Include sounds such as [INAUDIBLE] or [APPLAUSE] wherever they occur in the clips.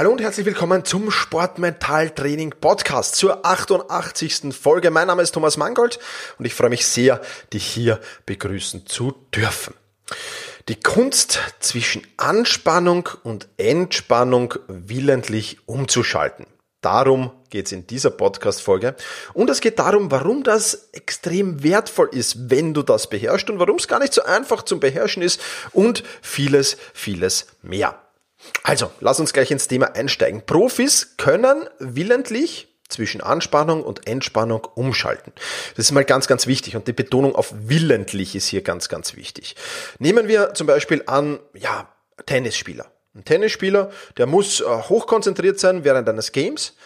Hallo und herzlich willkommen zum Sportmentaltraining Podcast zur 88. Folge. Mein Name ist Thomas Mangold und ich freue mich sehr, dich hier begrüßen zu dürfen. Die Kunst zwischen Anspannung und Entspannung willentlich umzuschalten. Darum geht es in dieser Podcast-Folge. Und es geht darum, warum das extrem wertvoll ist, wenn du das beherrschst und warum es gar nicht so einfach zum Beherrschen ist und vieles, vieles mehr. Also, lass uns gleich ins Thema einsteigen. Profis können willentlich zwischen Anspannung und Entspannung umschalten. Das ist mal ganz, ganz wichtig und die Betonung auf willentlich ist hier ganz, ganz wichtig. Nehmen wir zum Beispiel an, ja, Tennisspieler. Ein Tennisspieler, der muss äh, hochkonzentriert sein während eines Games,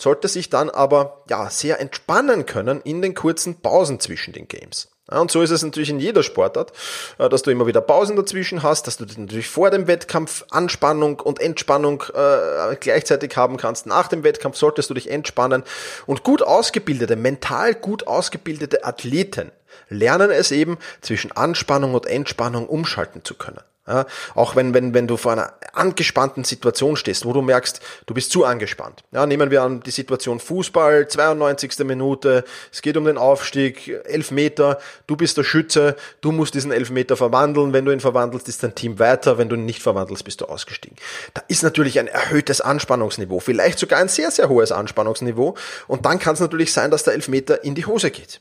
sollte sich dann aber ja sehr entspannen können in den kurzen Pausen zwischen den Games. Und so ist es natürlich in jeder Sportart, äh, dass du immer wieder Pausen dazwischen hast, dass du natürlich vor dem Wettkampf Anspannung und Entspannung äh, gleichzeitig haben kannst. Nach dem Wettkampf solltest du dich entspannen. Und gut ausgebildete, mental gut ausgebildete Athleten lernen es eben, zwischen Anspannung und Entspannung umschalten zu können. Ja, auch wenn, wenn, wenn du vor einer angespannten Situation stehst, wo du merkst, du bist zu angespannt. Ja, nehmen wir an die Situation Fußball, 92. Minute, es geht um den Aufstieg, Elfmeter, du bist der Schütze, du musst diesen Elfmeter verwandeln, wenn du ihn verwandelst, ist dein Team weiter, wenn du ihn nicht verwandelst, bist du ausgestiegen. Da ist natürlich ein erhöhtes Anspannungsniveau, vielleicht sogar ein sehr, sehr hohes Anspannungsniveau und dann kann es natürlich sein, dass der Elfmeter in die Hose geht.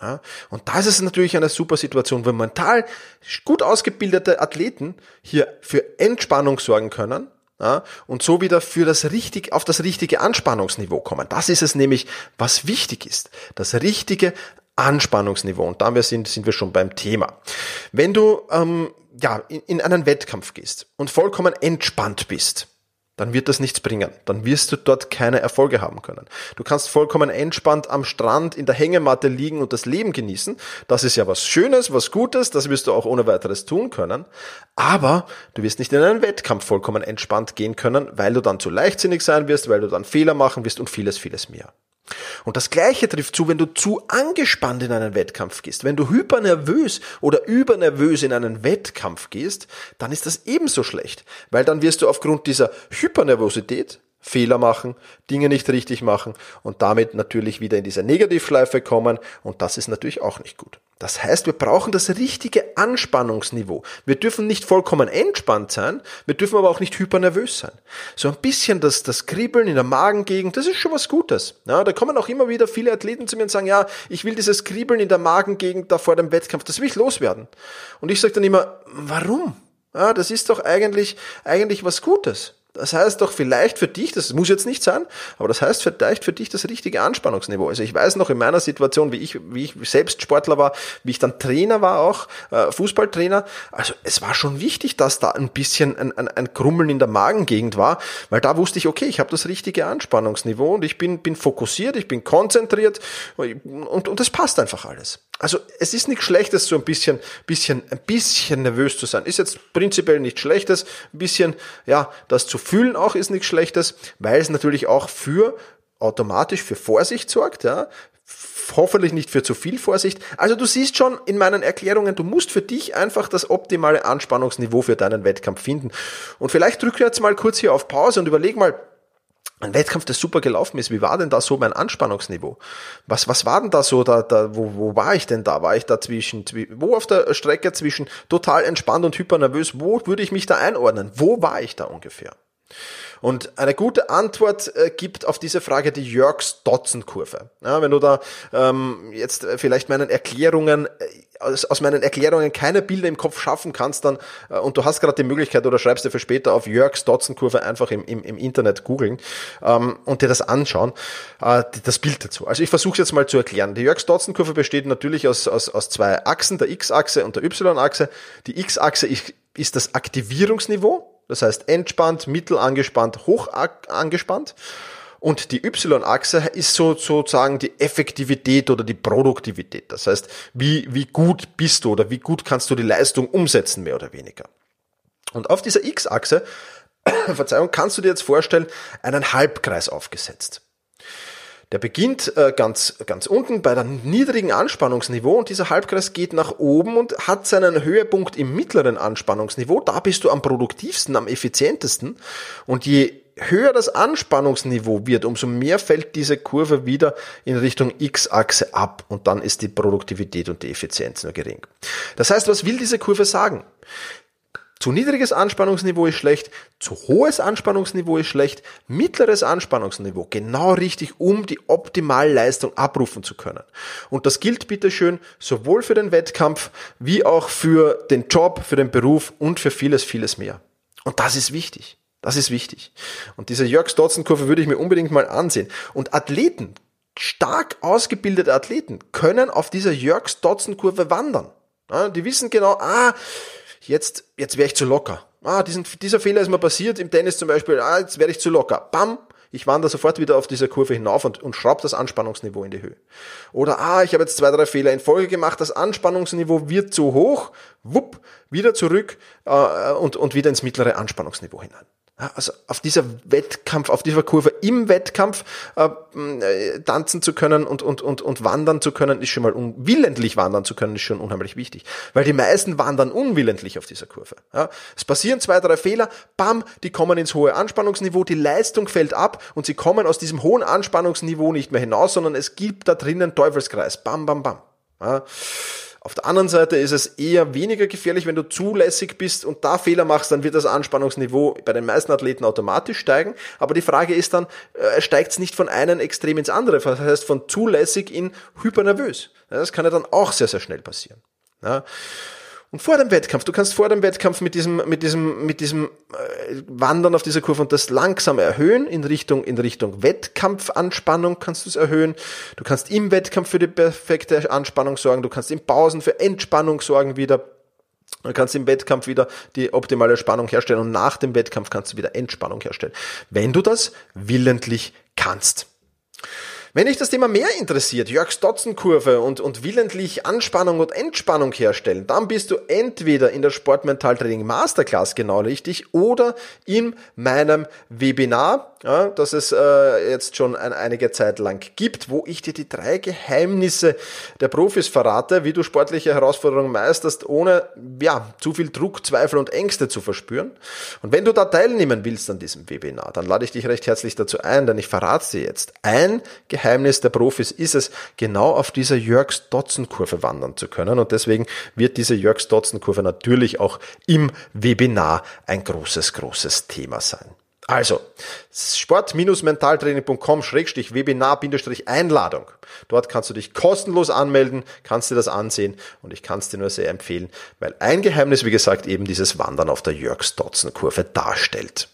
Ja, und da ist natürlich eine super Situation, wenn mental gut ausgebildete Athleten hier für Entspannung sorgen können ja, und so wieder für das richtig, auf das richtige Anspannungsniveau kommen. Das ist es nämlich, was wichtig ist. Das richtige Anspannungsniveau. Und damit sind, sind wir schon beim Thema. Wenn du ähm, ja, in, in einen Wettkampf gehst und vollkommen entspannt bist, dann wird das nichts bringen. Dann wirst du dort keine Erfolge haben können. Du kannst vollkommen entspannt am Strand in der Hängematte liegen und das Leben genießen. Das ist ja was Schönes, was Gutes, das wirst du auch ohne weiteres tun können. Aber du wirst nicht in einen Wettkampf vollkommen entspannt gehen können, weil du dann zu leichtsinnig sein wirst, weil du dann Fehler machen wirst und vieles, vieles mehr. Und das Gleiche trifft zu, wenn du zu angespannt in einen Wettkampf gehst. Wenn du hypernervös oder übernervös in einen Wettkampf gehst, dann ist das ebenso schlecht, weil dann wirst du aufgrund dieser Hypernervosität Fehler machen, Dinge nicht richtig machen und damit natürlich wieder in diese Negativschleife kommen und das ist natürlich auch nicht gut. Das heißt, wir brauchen das richtige Anspannungsniveau. Wir dürfen nicht vollkommen entspannt sein, wir dürfen aber auch nicht hypernervös sein. So ein bisschen das, das Kribbeln in der Magengegend, das ist schon was Gutes. Ja, da kommen auch immer wieder viele Athleten zu mir und sagen, ja, ich will dieses Kribbeln in der Magengegend da vor dem Wettkampf, das will ich loswerden. Und ich sage dann immer, warum? Ja, das ist doch eigentlich, eigentlich was Gutes. Das heißt doch vielleicht für dich, das muss jetzt nicht sein, aber das heißt vielleicht für dich das richtige Anspannungsniveau. Also ich weiß noch in meiner Situation, wie ich, wie ich selbst Sportler war, wie ich dann Trainer war auch, äh, Fußballtrainer. Also es war schon wichtig, dass da ein bisschen ein, ein, ein Krummeln in der Magengegend war, weil da wusste ich, okay, ich habe das richtige Anspannungsniveau und ich bin, bin fokussiert, ich bin konzentriert und, und das passt einfach alles. Also es ist nichts Schlechtes, so ein bisschen, bisschen, ein bisschen nervös zu sein. Ist jetzt prinzipiell nichts Schlechtes. Ein bisschen, ja, das zu fühlen auch ist nichts Schlechtes, weil es natürlich auch für automatisch für Vorsicht sorgt, ja, hoffentlich nicht für zu viel Vorsicht. Also du siehst schon in meinen Erklärungen, du musst für dich einfach das optimale Anspannungsniveau für deinen Wettkampf finden. Und vielleicht drück jetzt mal kurz hier auf Pause und überleg mal, ein Wettkampf, der super gelaufen ist, wie war denn da so mein Anspannungsniveau? Was, was war denn da so, da, da, wo, wo war ich denn da? War ich da zwischen, wo auf der Strecke zwischen total entspannt und hypernervös, wo würde ich mich da einordnen? Wo war ich da ungefähr? Und eine gute Antwort äh, gibt auf diese Frage die Jörgs-Dotzen-Kurve. Ja, wenn du da ähm, jetzt äh, vielleicht meinen Erklärungen äh, aus, aus meinen Erklärungen keine Bilder im Kopf schaffen kannst, dann äh, und du hast gerade die Möglichkeit oder schreibst dir für später auf Jörgs Dotzen-Kurve einfach im, im, im Internet googeln ähm, und dir das anschauen, äh, das Bild dazu. Also ich versuche jetzt mal zu erklären. Die Jörgs Dotzen-Kurve besteht natürlich aus, aus, aus zwei Achsen, der X-Achse und der Y-Achse. Die X-Achse ist, ist das Aktivierungsniveau das heißt entspannt, mittel angespannt, hoch angespannt. Und die Y-Achse ist so, sozusagen die Effektivität oder die Produktivität. Das heißt, wie, wie gut bist du oder wie gut kannst du die Leistung umsetzen, mehr oder weniger. Und auf dieser X-Achse, [COUGHS] Verzeihung, kannst du dir jetzt vorstellen, einen Halbkreis aufgesetzt. Der beginnt äh, ganz, ganz unten bei einem niedrigen Anspannungsniveau und dieser Halbkreis geht nach oben und hat seinen Höhepunkt im mittleren Anspannungsniveau. Da bist du am produktivsten, am effizientesten. Und je höher das Anspannungsniveau wird, umso mehr fällt diese Kurve wieder in Richtung X-Achse ab und dann ist die Produktivität und die Effizienz nur gering. Das heißt, was will diese Kurve sagen? Zu niedriges Anspannungsniveau ist schlecht, zu hohes Anspannungsniveau ist schlecht, mittleres Anspannungsniveau genau richtig, um die Optimalleistung abrufen zu können. Und das gilt bitteschön sowohl für den Wettkampf wie auch für den Job, für den Beruf und für vieles, vieles mehr. Und das ist wichtig. Das ist wichtig. Und diese Jörg-Stotzen-Kurve würde ich mir unbedingt mal ansehen. Und Athleten, stark ausgebildete Athleten, können auf dieser Jörg-Stotzen-Kurve wandern. Die wissen genau, ah, jetzt, jetzt wäre ich zu locker. Ah, diesen, dieser Fehler ist mir passiert im Tennis zum Beispiel, ah, jetzt werde ich zu locker. Bam, ich wandere sofort wieder auf dieser Kurve hinauf und, und schraube das Anspannungsniveau in die Höhe. Oder, ah, ich habe jetzt zwei, drei Fehler in Folge gemacht, das Anspannungsniveau wird zu hoch, wupp, wieder zurück äh, und, und wieder ins mittlere Anspannungsniveau hinein. Also auf dieser Wettkampf, auf dieser Kurve im Wettkampf äh, äh, tanzen zu können und, und, und, und wandern zu können, ist schon mal unwillentlich wandern zu können, ist schon unheimlich wichtig. Weil die meisten wandern unwillentlich auf dieser Kurve. Ja, es passieren zwei, drei Fehler, bam, die kommen ins hohe Anspannungsniveau, die Leistung fällt ab und sie kommen aus diesem hohen Anspannungsniveau nicht mehr hinaus, sondern es gibt da drinnen Teufelskreis. Bam, bam, bam. Ja. Auf der anderen Seite ist es eher weniger gefährlich, wenn du zulässig bist und da Fehler machst, dann wird das Anspannungsniveau bei den meisten Athleten automatisch steigen. Aber die Frage ist dann, äh, steigt es nicht von einem Extrem ins andere? Das heißt, von zulässig in hypernervös. Das kann ja dann auch sehr, sehr schnell passieren. Und vor dem Wettkampf, du kannst vor dem Wettkampf mit diesem, mit diesem, mit diesem äh, Wandern auf dieser Kurve und das langsam erhöhen in Richtung, in Richtung Wettkampfanspannung kannst du es erhöhen. Du kannst im Wettkampf für die perfekte Anspannung sorgen. Du kannst in Pausen für Entspannung sorgen wieder. Du kannst im Wettkampf wieder die optimale Spannung herstellen und nach dem Wettkampf kannst du wieder Entspannung herstellen. Wenn du das willentlich kannst. Wenn dich das Thema mehr interessiert, Jörgs Dotzenkurve und, und willentlich Anspannung und Entspannung herstellen, dann bist du entweder in der Sportmentaltraining Masterclass genau richtig oder in meinem Webinar, ja, das es äh, jetzt schon ein, einige Zeit lang gibt, wo ich dir die drei Geheimnisse der Profis verrate, wie du sportliche Herausforderungen meisterst, ohne ja, zu viel Druck, Zweifel und Ängste zu verspüren. Und wenn du da teilnehmen willst an diesem Webinar, dann lade ich dich recht herzlich dazu ein, denn ich verrate dir jetzt ein Geheimnis Geheimnis der Profis ist es, genau auf dieser Jörgs-Dotzen-Kurve wandern zu können. Und deswegen wird diese Jörgs-Dotzen-Kurve natürlich auch im Webinar ein großes, großes Thema sein. Also, sport-mentaltraining.com-webinar-einladung. Dort kannst du dich kostenlos anmelden, kannst dir das ansehen und ich kann es dir nur sehr empfehlen, weil ein Geheimnis, wie gesagt, eben dieses Wandern auf der Jörgs-Dotzen-Kurve darstellt.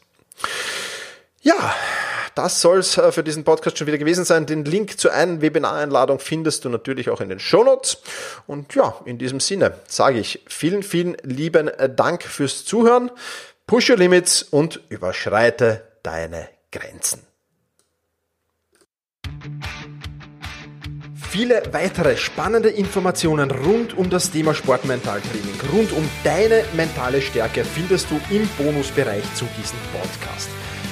Ja, das soll es äh, für diesen Podcast schon wieder gewesen sein. Den Link zu einer Webinareinladung findest du natürlich auch in den Shownotes. Und ja, in diesem Sinne sage ich vielen, vielen lieben äh, Dank fürs Zuhören. Push your limits und überschreite deine Grenzen. Viele weitere spannende Informationen rund um das Thema Sportmentaltraining, rund um deine mentale Stärke findest du im Bonusbereich zu diesem Podcast.